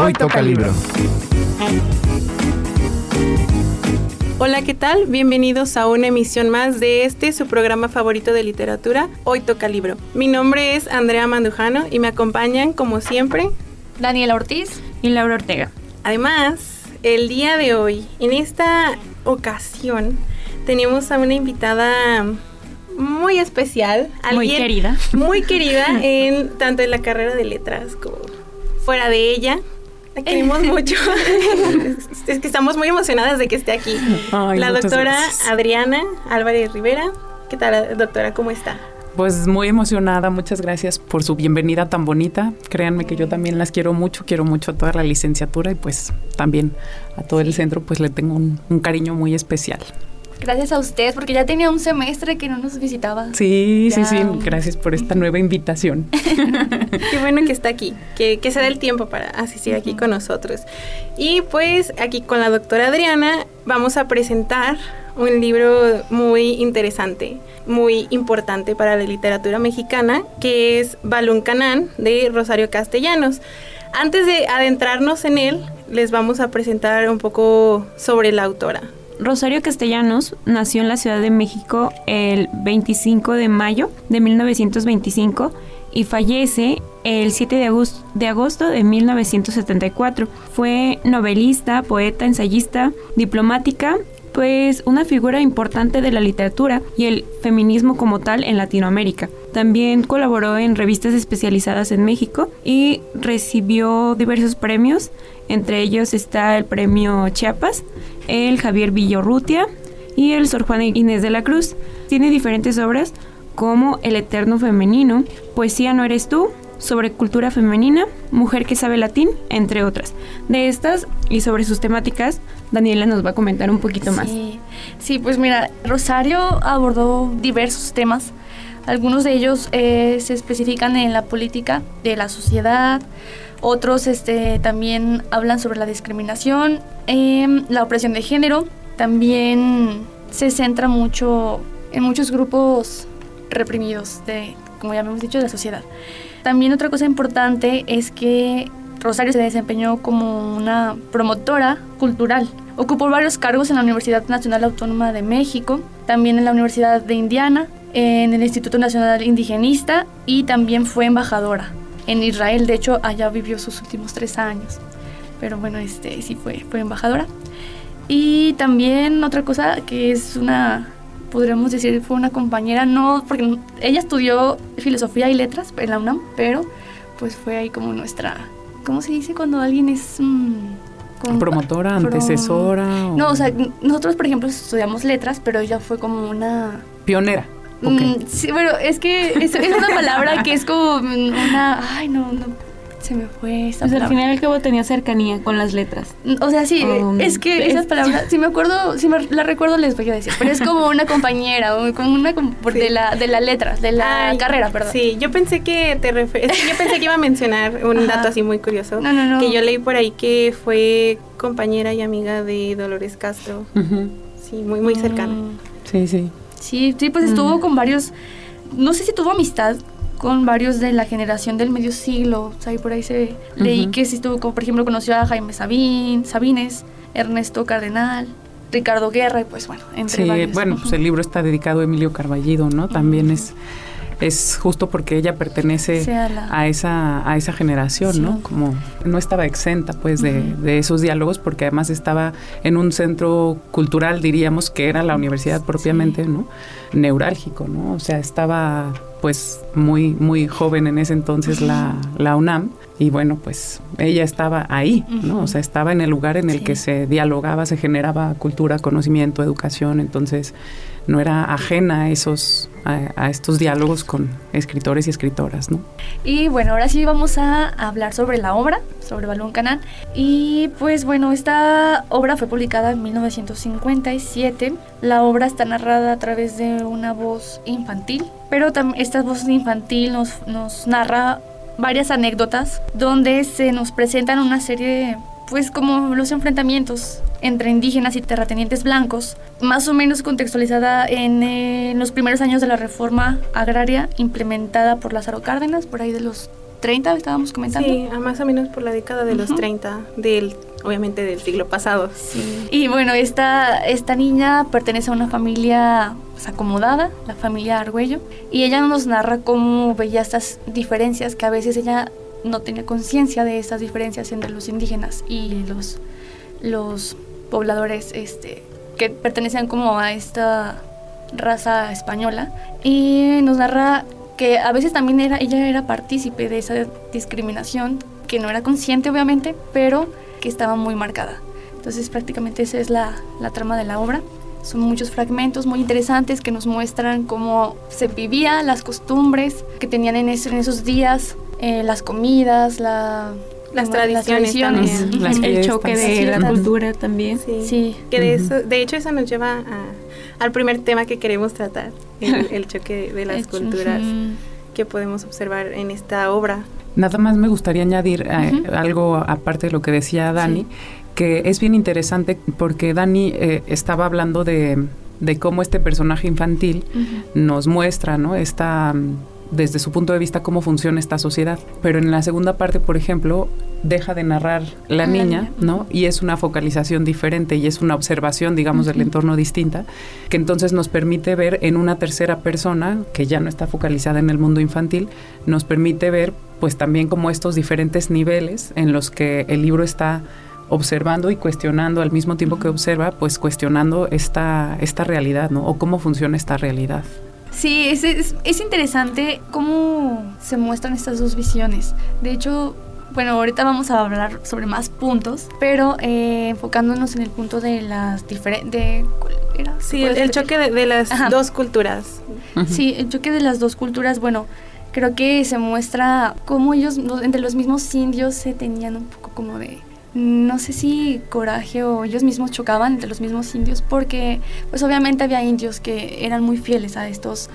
Hoy toca libro. Hola, ¿qué tal? Bienvenidos a una emisión más de este, su programa favorito de literatura, Hoy Toca Libro. Mi nombre es Andrea Mandujano y me acompañan, como siempre, Daniela Ortiz y Laura Ortega. Además, el día de hoy, en esta ocasión, tenemos a una invitada muy especial. Muy querida. Muy querida en tanto en la carrera de letras como fuera de ella. La queremos mucho. es que estamos muy emocionadas de que esté aquí. la doctora Adriana Álvarez Rivera. ¿Qué tal, doctora? ¿Cómo está? Pues muy emocionada, muchas gracias por su bienvenida tan bonita. Créanme que yo también las quiero mucho, quiero mucho a toda la licenciatura y pues también a todo el centro pues le tengo un cariño muy especial. Gracias a usted, porque ya tenía un semestre que no nos visitaba. Sí, sí, sí. Gracias por esta nueva invitación. Qué bueno que está aquí, que, que se dé el tiempo para asistir aquí con nosotros. Y pues aquí con la doctora Adriana vamos a presentar un libro muy interesante, muy importante para la literatura mexicana, que es Balún Canán de Rosario Castellanos. Antes de adentrarnos en él, les vamos a presentar un poco sobre la autora. Rosario Castellanos nació en la Ciudad de México el 25 de mayo de 1925 y fallece el 7 de agosto, de agosto de 1974. Fue novelista, poeta, ensayista, diplomática pues una figura importante de la literatura y el feminismo como tal en Latinoamérica. También colaboró en revistas especializadas en México y recibió diversos premios, entre ellos está el premio Chiapas, el Javier Villorrutia y el Sor Juana Inés de la Cruz. Tiene diferentes obras como El Eterno Femenino, Poesía no eres tú, sobre cultura femenina, Mujer que sabe latín, entre otras. De estas y sobre sus temáticas, Daniela nos va a comentar un poquito más. Sí, pues mira, Rosario abordó diversos temas. Algunos de ellos eh, se especifican en la política de la sociedad, otros este, también hablan sobre la discriminación, em, la opresión de género, también se centra mucho en muchos grupos reprimidos de, como ya hemos dicho, de la sociedad. También otra cosa importante es que Rosario se desempeñó como una promotora cultural. Ocupó varios cargos en la Universidad Nacional Autónoma de México, también en la Universidad de Indiana, en el Instituto Nacional Indigenista y también fue embajadora en Israel. De hecho, allá vivió sus últimos tres años. Pero bueno, este sí fue, fue embajadora. Y también otra cosa que es una, podríamos decir, fue una compañera, no, porque ella estudió filosofía y letras en la UNAM, pero pues fue ahí como nuestra, ¿cómo se dice cuando alguien es... promotora, antecesora. No, o sea, nosotros por ejemplo estudiamos letras, pero ella fue como una... Pionera. Mm, sí, bueno, es que es, una palabra que es como una... Ay, no, no. Se me fue esa pues al final al cabo tenía cercanía con las letras. Mm, o sea, sí, um, es que esas palabras, si me acuerdo, si me la recuerdo les voy a decir, pero es como una compañera, como una de la de las letras, de la carrera, perdón. Sí, yo pensé que te yo pensé que iba a mencionar un dato así muy curioso, no, no, no. que yo leí por ahí que fue compañera y amiga de Dolores Castro. Sí, muy muy cercana. Sí, sí. Sí, sí, pues estuvo con varios, no sé si tuvo amistad con varios de la generación del medio siglo, o sea, por ahí se leí que sí estuvo, como por ejemplo, conoció a Jaime Sabín, Sabines, Ernesto Cardenal, Ricardo Guerra, y pues bueno, entre sí, bueno, pues el libro está dedicado a Emilio Carballido, ¿no? También es es justo porque ella pertenece a, esa, a esa generación, ¿no? Como no estaba exenta pues de, esos diálogos porque además estaba en un centro cultural, diríamos, que era la universidad propiamente, ¿no? Neurálgico, ¿no? O sea, estaba pues muy, muy joven en ese entonces la, la UNAM. Y bueno, pues ella estaba ahí, ¿no? O sea, estaba en el lugar en el que se dialogaba, se generaba cultura, conocimiento, educación, entonces no era ajena a esos a, estos diálogos con escritores y escritoras, ¿no? Y bueno, ahora sí vamos a hablar sobre la obra, sobre Balón Canal. Y pues bueno, esta obra fue publicada en 1957. La obra está narrada a través de una voz infantil, pero esta voz infantil nos, nos narra varias anécdotas donde se nos presentan una serie pues como los enfrentamientos entre indígenas y terratenientes blancos, más o menos contextualizada en, eh, los primeros años de la reforma agraria implementada por Lázaro Cárdenas, por ahí de los 30, estábamos comentando. Sí, más o menos por la década de los 30, del, obviamente del siglo pasado. Sí. Y bueno, esta, esta niña pertenece a una familia pues, acomodada, la familia Argüello, y ella nos narra cómo veía estas diferencias que a veces ella no tenía conciencia de estas diferencias entre los indígenas y los, los pobladores este, que pertenecían como a esta raza española y nos narra que a veces también era, ella era partícipe de esa discriminación, que no era consciente obviamente, pero que estaba muy marcada. Entonces prácticamente esa es la, la trama de la obra. Son muchos fragmentos muy interesantes que nos muestran cómo se vivía, las costumbres que tenían en, en esos días, eh, las comidas, la, las tradiciones, el choque de la cultura también. Sí. Que de, eso, de hecho eso nos lleva al primer tema que queremos tratar, el, choque de las culturas que podemos observar en esta obra. Nada más me gustaría añadir eh, algo aparte de lo que decía Dani, que es bien interesante porque Dani eh, estaba hablando de, de, cómo este personaje infantil nos muestra, ¿no? Esta desde su punto de vista cómo funciona esta sociedad. Pero en la segunda parte, por ejemplo, deja de narrar la, niña, ¿no? Y es una focalización diferente y es una observación, digamos, del entorno distinta, que entonces nos permite ver en una tercera persona, que ya no está focalizada en el mundo infantil, nos permite ver pues también como estos diferentes niveles en los que el libro está observando y cuestionando al mismo tiempo que observa, pues cuestionando esta, esta realidad, ¿no? O cómo funciona esta realidad. Sí, es, es, interesante cómo se muestran estas dos visiones. De hecho, bueno, ahorita vamos a hablar sobre más puntos, pero eh, enfocándonos en el punto de las diferentes... Sí, el, choque de, las dos culturas. Sí, el choque de las dos culturas, bueno, creo que se muestra cómo ellos, entre los mismos indios, se tenían un poco como de no sé si coraje o ellos mismos chocaban entre los mismos indios porque pues obviamente había indios que eran muy fieles a estos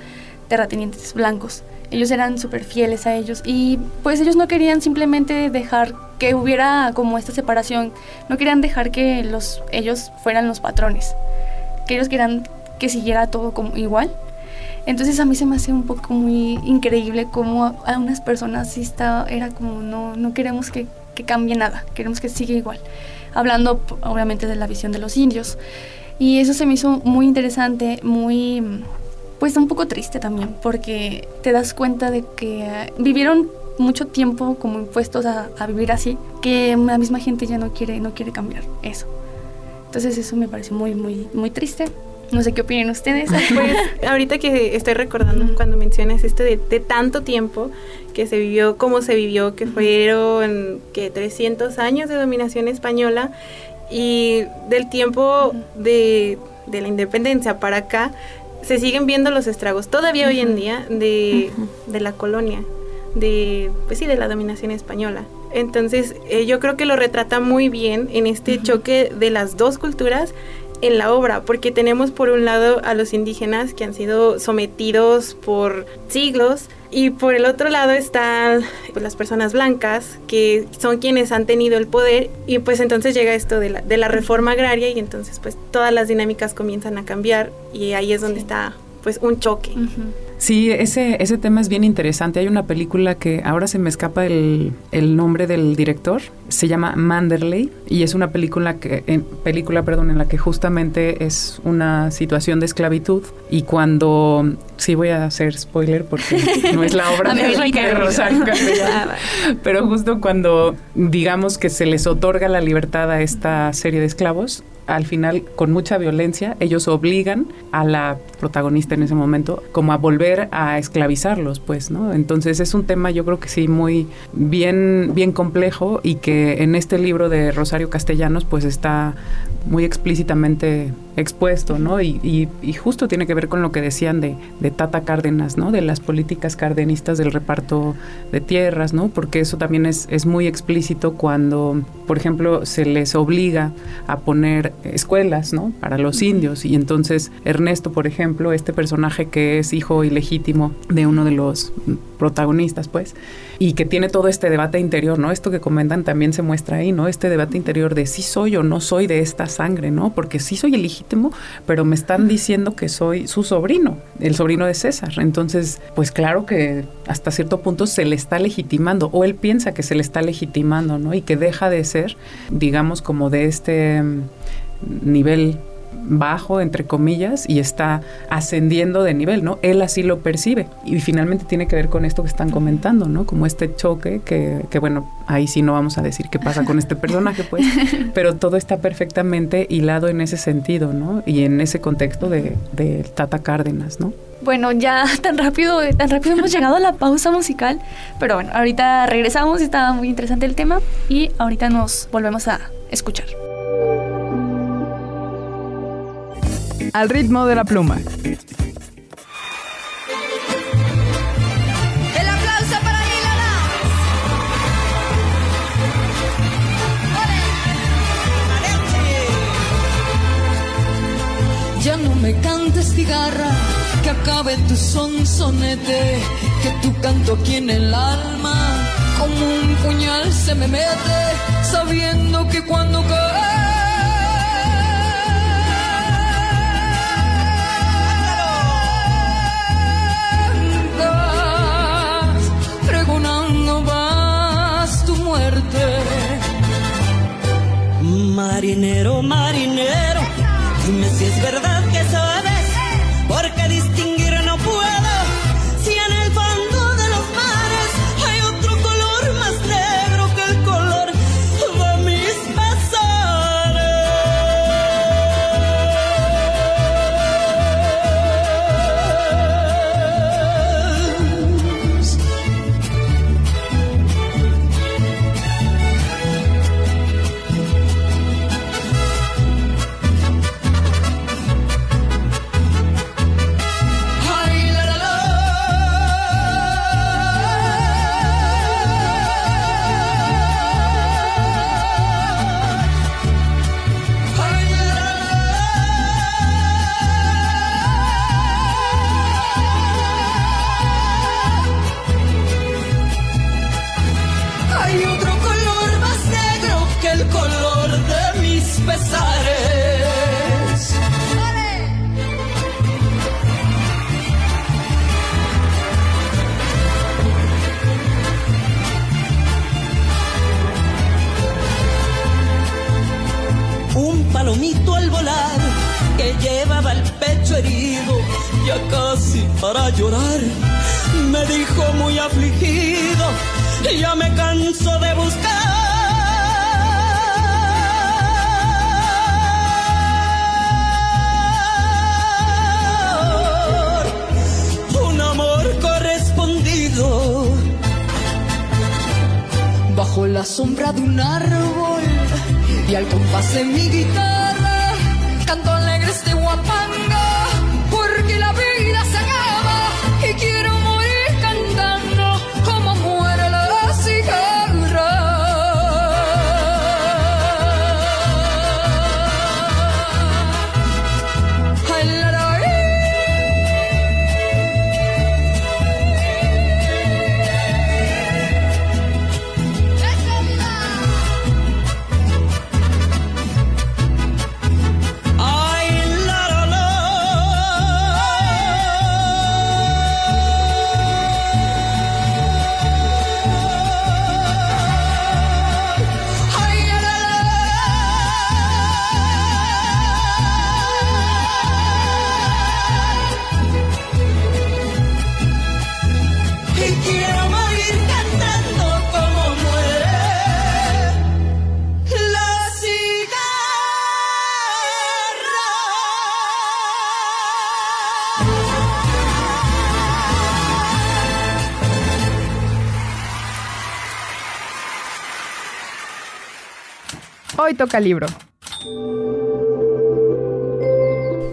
terratenientes blancos. Ellos eran súper fieles a ellos y pues ellos no querían simplemente dejar que hubiera como esta separación, no querían dejar que los, ellos fueran los patrones, que ellos querían que siguiera todo como igual. Entonces a mí se me hace un poco muy increíble cómo a unas personas sí está, era como no, no queremos que que cambie nada, queremos que siga igual. Hablando obviamente de la visión de los indios. Y eso se me hizo muy interesante, muy, pues un poco triste también, porque te das cuenta de que vivieron mucho tiempo como impuestos a, vivir así, que la misma gente ya no quiere, no quiere cambiar eso. Entonces eso me parece muy, muy, muy triste. No sé qué opinan ustedes. Pues ahorita que estoy recordando cuando mencionas esto de, de, tanto tiempo que se vivió, cómo se vivió, que fueron que 300 años de dominación española y del tiempo de, de, la independencia para acá, se siguen viendo los estragos todavía hoy en día de, de, la colonia, de, pues sí, de la dominación española. Entonces, eh, yo creo que lo retrata muy bien en este choque de las dos culturas en la obra, porque tenemos por un lado a los indígenas que han sido sometidos por siglos y por el otro lado están pues, las personas blancas que son quienes han tenido el poder y pues entonces llega esto de la, de la reforma agraria y entonces pues todas las dinámicas comienzan a cambiar y ahí es donde está pues un choque. Sí, ese, ese tema es bien interesante. Hay una película que ahora se me escapa el, el nombre del director, se llama Manderley y es una película que en, película, perdón, en la que justamente es una situación de esclavitud. Y cuando sí voy a hacer spoiler porque no es la obra de, de Rosario Castellano, pero justo cuando digamos que se les otorga la libertad a esta serie de esclavos, al final con mucha violencia ellos obligan a la protagonista en ese momento como a volver a esclavizarlos pues no entonces es un tema yo creo que sí muy bien bien complejo y que en este libro de Rosario Castellanos pues está muy explícitamente expuesto, ¿no? Y, justo tiene que ver con lo que decían de, de, Tata Cárdenas, ¿no? De las políticas cardenistas del reparto de tierras, ¿no? Porque eso también es, es muy explícito cuando, por ejemplo, se les obliga a poner escuelas, ¿no? Para los indios. Y entonces Ernesto, por ejemplo, este personaje que es hijo ilegítimo de uno de los protagonistas, pues, y que tiene todo este debate interior, ¿no? Esto que comentan también se muestra ahí, ¿no? Este debate interior de si soy o no soy de esta sangre, ¿no? Porque sí soy el legítimo, pero me están diciendo que soy su sobrino, el sobrino de César. Entonces, pues claro que hasta cierto punto se le está legitimando, o él piensa que se le está legitimando, ¿no? Y que deja de ser, digamos, como de este nivel bajo, entre comillas, y está ascendiendo de nivel, ¿no? Él así lo percibe. Y finalmente tiene que ver con esto que están comentando, ¿no? Como este choque que, que bueno, ahí sí no vamos a decir qué pasa con este personaje, pues, pero todo está perfectamente hilado en ese sentido, ¿no? Y en ese contexto de, de Tata Cárdenas, ¿no? Bueno, ya tan rápido, tan rápido hemos llegado a la pausa musical, pero bueno, ahorita regresamos, está muy interesante el tema y ahorita nos volvemos a escuchar. Al ritmo de la pluma. El aplauso para Ilana. Ya no me cantes cigarra, que acabe tu sonsonete, que tu canto aquí en el alma, como un puñal se me mete, sabiendo que cuando cae Marinero, marinero, dime si es verdad pesares. un palomito al volar que llevaba el pecho herido, ya casi para llorar. Me dijo muy afligido, ya me canso de buscar sombra de un árbol y al compás de mi guitarra Hoy toca libro.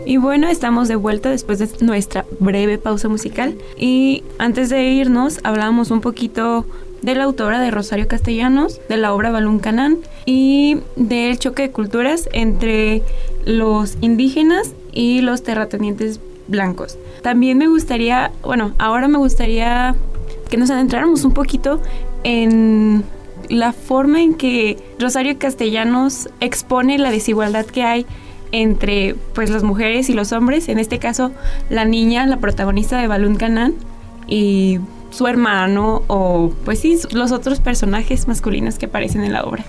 Y bueno, estamos de vuelta después de nuestra breve pausa musical. Y antes de irnos, hablábamos un poquito de la autora de Rosario Castellanos, de la obra Balún Canán y del choque de culturas entre los indígenas y los terratenientes blancos. También me gustaría, bueno, ahora me gustaría que nos adentráramos un poquito en la forma en que Rosario Castellanos expone la desigualdad que hay entre pues las mujeres y los hombres, en este caso la niña, la protagonista de Balún Canán y su hermano o pues sí, los otros personajes masculinos que aparecen en la obra.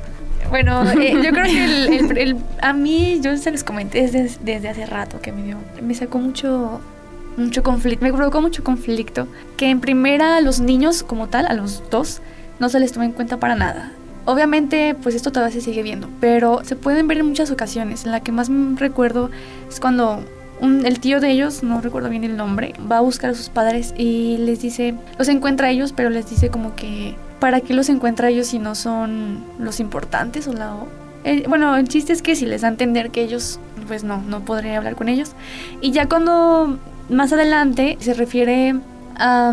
Bueno, eh, yo creo que el, a mí, yo se les comenté desde, desde hace rato que me dio, me sacó mucho, mucho conflicto, me provocó mucho conflicto, que en primera a los niños como tal, a los dos, no se les toma en cuenta para nada. Obviamente, pues esto todavía se sigue viendo, pero se pueden ver en muchas ocasiones. La que más recuerdo es cuando el tío de ellos, no recuerdo bien el nombre, va a buscar a sus padres y les dice, los encuentra a ellos, pero les dice como que, ¿para qué los encuentra a ellos si no son los importantes o la... Eh, bueno, el chiste es que si les da a entender que ellos, pues no, no podré hablar con ellos. Y ya cuando más adelante se refiere a...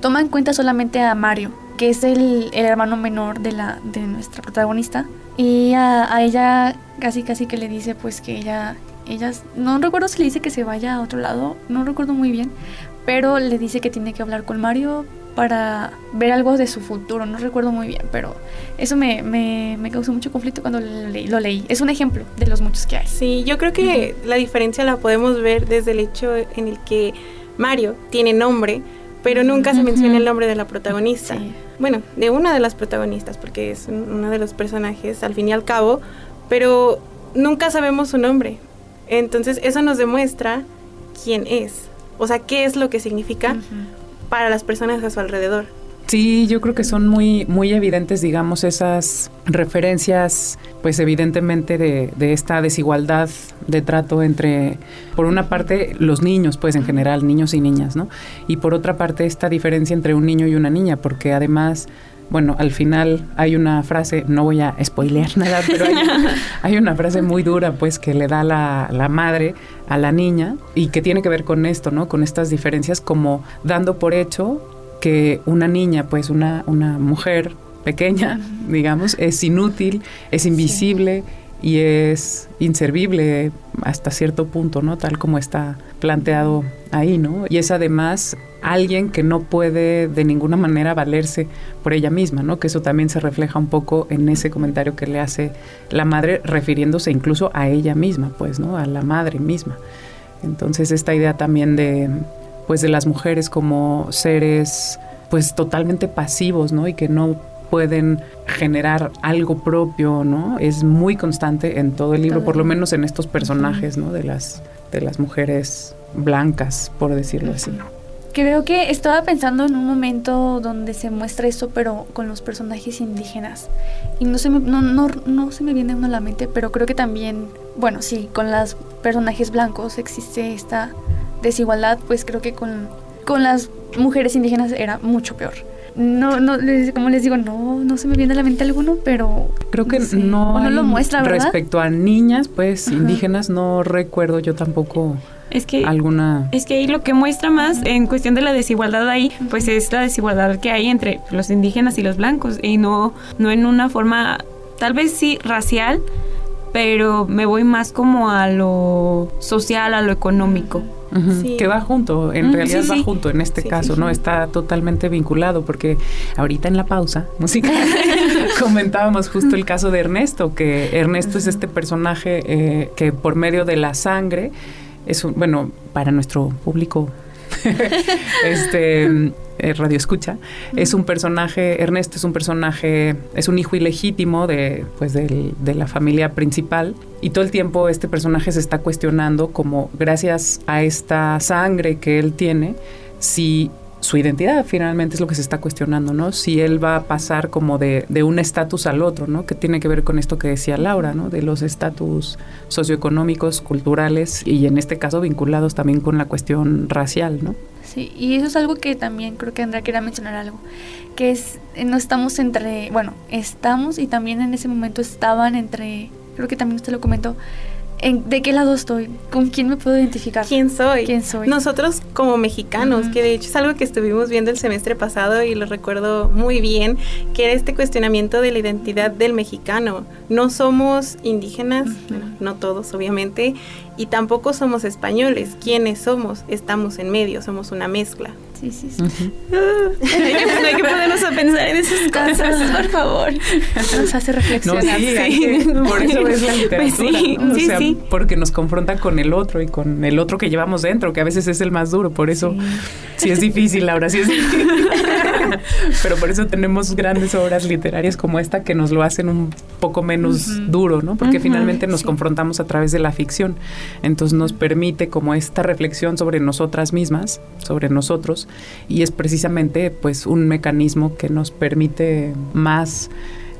toma en cuenta solamente a Mario, que es el, hermano menor de, la, de nuestra protagonista. Y a, ella casi casi que le dice pues que ella, ella, no recuerdo si le dice que se vaya a otro lado, no recuerdo muy bien, pero le dice que tiene que hablar con Mario para ver algo de su futuro, no recuerdo muy bien, pero eso me, me, me causó mucho conflicto cuando lo leí, lo leí, Es un ejemplo de los muchos que hay. Sí, yo creo que la diferencia la podemos ver desde el hecho en el que Mario tiene nombre, pero nunca se menciona el nombre de la protagonista. Bueno, de una de las protagonistas, porque es uno de los personajes al fin y al cabo, pero nunca sabemos su nombre. Entonces eso nos demuestra quién es, o sea, qué es lo que significa para las personas a su alrededor. Sí, yo creo que son muy, muy evidentes, digamos, esas referencias, pues evidentemente de, de, esta desigualdad de trato entre, por una parte, los niños, pues en general, niños y niñas, ¿no? Y por otra parte, esta diferencia entre un niño y una niña, porque además, bueno, al final hay una frase, no voy a spoilear nada, pero hay, una frase muy dura, pues, que le da la, la madre a la niña y que tiene que ver con esto, ¿no? Con estas diferencias como dando por hecho que una niña, pues una, una mujer pequeña, digamos, es inútil, es invisible y es inservible hasta cierto punto, ¿no? Tal como está planteado ahí, ¿no? Y es además alguien que no puede de ninguna manera valerse por ella misma, ¿no? Que eso también se refleja un poco en ese comentario que le hace la madre refiriéndose incluso a ella misma, pues, ¿no? A la madre misma. Entonces esta idea también de pues de las mujeres como seres pues totalmente pasivos, ¿no? Y que no pueden generar algo propio, ¿no? Es muy constante en todo el libro, por lo menos en estos personajes, ¿no? De las de las mujeres blancas, por decirlo así. Creo que estaba pensando en un momento donde se muestra eso, pero con los personajes indígenas. Y no se me, no, no, no se me viene uno a la mente, pero creo que también, bueno, sí, con los personajes blancos existe esta desigualdad, pues creo que con, con las mujeres indígenas era mucho peor. No, no, como les digo, no, no se me viene a la mente alguno, pero creo que no, no, lo muestra, ¿verdad? Respecto a niñas, pues indígenas, no recuerdo yo tampoco. Es que, alguna... es que ahí lo que muestra más en cuestión de la desigualdad ahí, pues es la desigualdad que hay entre los indígenas y los blancos y no, no en una forma, tal vez sí racial, pero me voy más como a lo social, a lo económico. Que va junto, en realidad va junto en este caso, ¿no? Está totalmente vinculado porque ahorita en la pausa música comentábamos justo el caso de Ernesto, que Ernesto es este personaje eh, que por medio de la sangre es un, bueno, para nuestro público este eh, radio escucha, es un personaje, Ernesto es un personaje, es un hijo ilegítimo de, pues de la familia principal y todo el tiempo este personaje se está cuestionando como gracias a esta sangre que él tiene, si su identidad finalmente es lo que se está cuestionando, ¿no? Si él va a pasar como de, de un estatus al otro, ¿no? Que tiene que ver con esto que decía Laura, ¿no? De los estatus socioeconómicos, culturales y en este caso vinculados también con la cuestión racial, ¿no? Sí, y eso es algo que también creo que Andrea quería mencionar algo, que es, eh, no estamos entre, bueno, estamos y también en ese momento estaban entre, creo que también usted lo comentó, ¿De qué lado estoy? ¿Con quién me puedo identificar? ¿Quién soy? ¿Quién soy? Nosotros como mexicanos, que de hecho es algo que estuvimos viendo el semestre pasado y lo recuerdo muy bien, que era este cuestionamiento de la identidad del mexicano. No somos indígenas, no todos obviamente, y tampoco somos españoles. ¿Quiénes somos? Estamos en medio, somos una mezcla. Sí, sí, sí. hay, que, ponernos a pensar en esas cosas, por favor. Nos hace reflexionar. No, sí, por eso es la pues literatura. sí, sí, sí. Porque nos confronta con el otro y con el otro que llevamos dentro, que a veces es el más duro. Por eso sí, es difícil, ahora sí es difícil. Pero por eso tenemos grandes obras literarias como esta que nos lo hacen un poco menos duro, ¿no? Porque finalmente nos confrontamos a través de la ficción. Entonces nos permite como esta reflexión sobre nosotras mismas, sobre nosotros, y es precisamente pues un mecanismo que nos permite más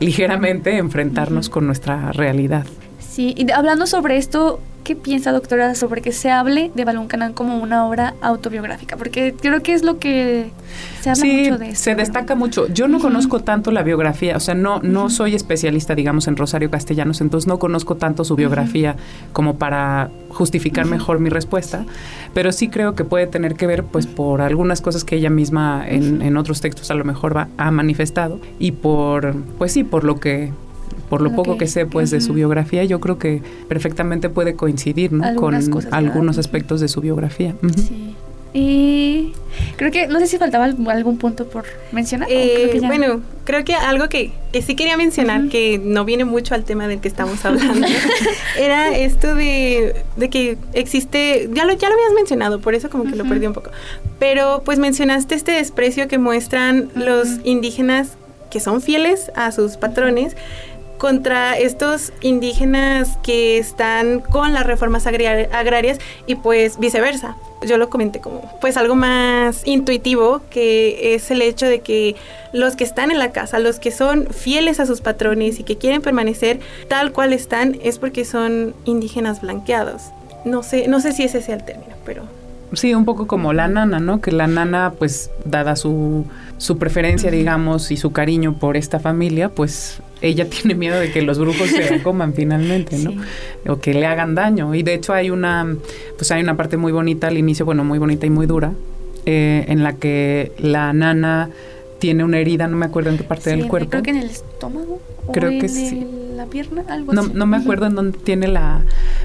ligeramente enfrentarnos con nuestra realidad. Sí, y hablando sobre esto, ¿qué piensa, doctora, sobre que se hable de Balún Canán como una obra autobiográfica? Porque creo que es lo que se habla mucho de Se destaca mucho. Yo no conozco tanto la biografía, o sea, no, no soy especialista, digamos, en Rosario Castellanos, entonces no conozco tanto su biografía como para justificar mejor mi respuesta, pero sí creo que puede tener que ver, pues, por algunas cosas que ella misma en, en otros textos a lo mejor va, ha manifestado y por, pues sí, por lo que por lo poco que sé pues de su biografía, yo creo que perfectamente puede coincidir ¿no? con algunos aspectos de su biografía. Sí. Y creo que, no sé si faltaba algún punto por mencionar. Eh, bueno, creo que algo que, que sí quería mencionar, que no viene mucho al tema del que estamos hablando, era esto de, de, que existe, ya lo, ya lo habías mencionado, por eso como que lo perdí un poco, pero pues mencionaste este desprecio que muestran los indígenas que son fieles a sus patrones contra estos indígenas que están con las reformas agrarias y pues viceversa. Yo lo comenté como pues algo más intuitivo que es el hecho de que los que están en la casa, los que son fieles a sus patrones y que quieren permanecer tal cual están es porque son indígenas blanqueados. No sé, no sé si ese sea el término, pero Sí, un poco como la nana, ¿no? Que la nana, pues, dada su, su preferencia, digamos, y su cariño por esta familia, pues ella tiene miedo de que los brujos se la coman finalmente, ¿no? O que le hagan daño. Y de hecho hay una, pues hay una parte muy bonita al inicio, bueno, muy bonita y muy dura, eh, en la que la nana tiene una herida, no me acuerdo en qué parte del cuerpo. Creo que en el estómago. Creo que en sí. la pierna, algo no, así. No me acuerdo en dónde tiene la,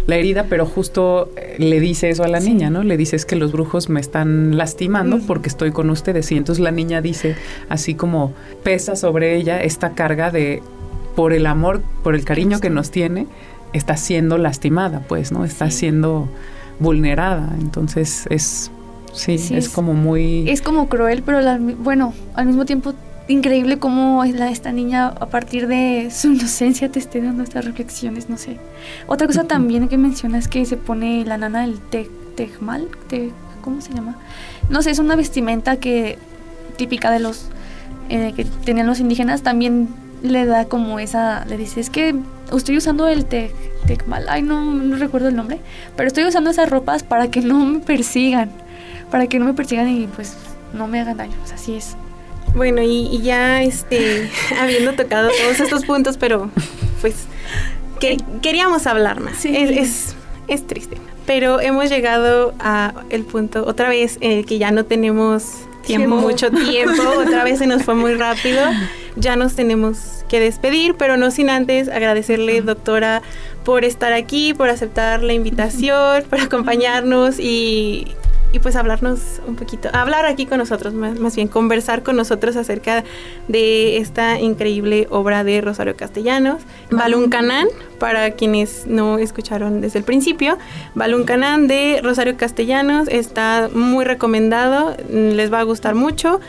la herida, pero justo eh, le dice eso a la niña, ¿no? Le dice es que los brujos me están lastimando porque estoy con ustedes. Y entonces la niña dice, así como pesa sobre ella esta carga de, por el amor, por el cariño que nos tiene, está siendo lastimada, pues, ¿no? Está siendo vulnerada. Entonces es, sí, es, como muy... Es como cruel, pero bueno, al mismo tiempo increíble cómo es la, esta niña a partir de su inocencia te esté dando estas reflexiones, no sé. Otra cosa también que menciona es que se pone la nana del te, tejmal, te, ¿cómo se llama? No sé, es una vestimenta que típica de los eh, que tenían los indígenas, también le da como esa, le dice, es que estoy usando el te, tejmal, ay no, no recuerdo el nombre, pero estoy usando esas ropas para que no me persigan, para que no me persigan y pues no me hagan daño, o sea, así es. Bueno, y, ya este, habiendo tocado todos estos puntos, pero pues que queríamos hablar más. Es, es, triste. Pero hemos llegado a el punto otra vez en el que ya no tenemos tiempo, mucho tiempo, otra vez se nos fue muy rápido. Ya nos tenemos que despedir, pero no sin antes agradecerle, doctora, por estar aquí, por aceptar la invitación, por acompañarnos y y pues hablarnos un poquito, hablar aquí con nosotros, más, bien conversar con nosotros acerca de esta increíble obra de Rosario Castellanos, Balún Canán, para quienes no escucharon desde el principio, Balún Canán de Rosario Castellanos está muy recomendado, les va a gustar mucho.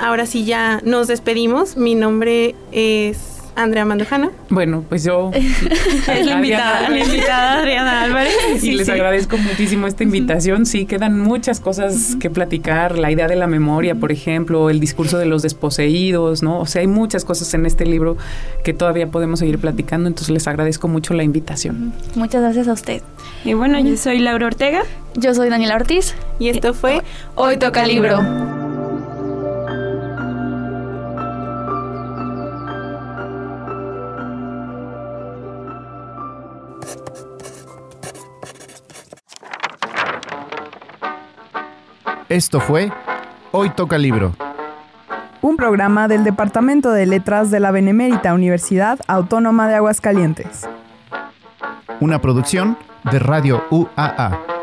Ahora sí ya nos despedimos, mi nombre es Andrea Mandujano. Bueno, pues yo. es la invitada, la invitada Adriana Álvarez. y les agradezco muchísimo esta invitación. Sí, quedan muchas cosas que platicar. La idea de la memoria, por ejemplo, el discurso de los desposeídos, ¿no? O sea, hay muchas cosas en este libro que todavía podemos seguir platicando. Entonces les agradezco mucho la invitación. Muchas gracias a usted. Y bueno, yo soy Laura Ortega. Yo soy Daniela Ortiz. Y esto fue Hoy Toca Libro. Esto fue Hoy Toca Libro. Un programa del Departamento de Letras de la Benemérita Universidad Autónoma de Aguascalientes. Una producción de Radio UAA.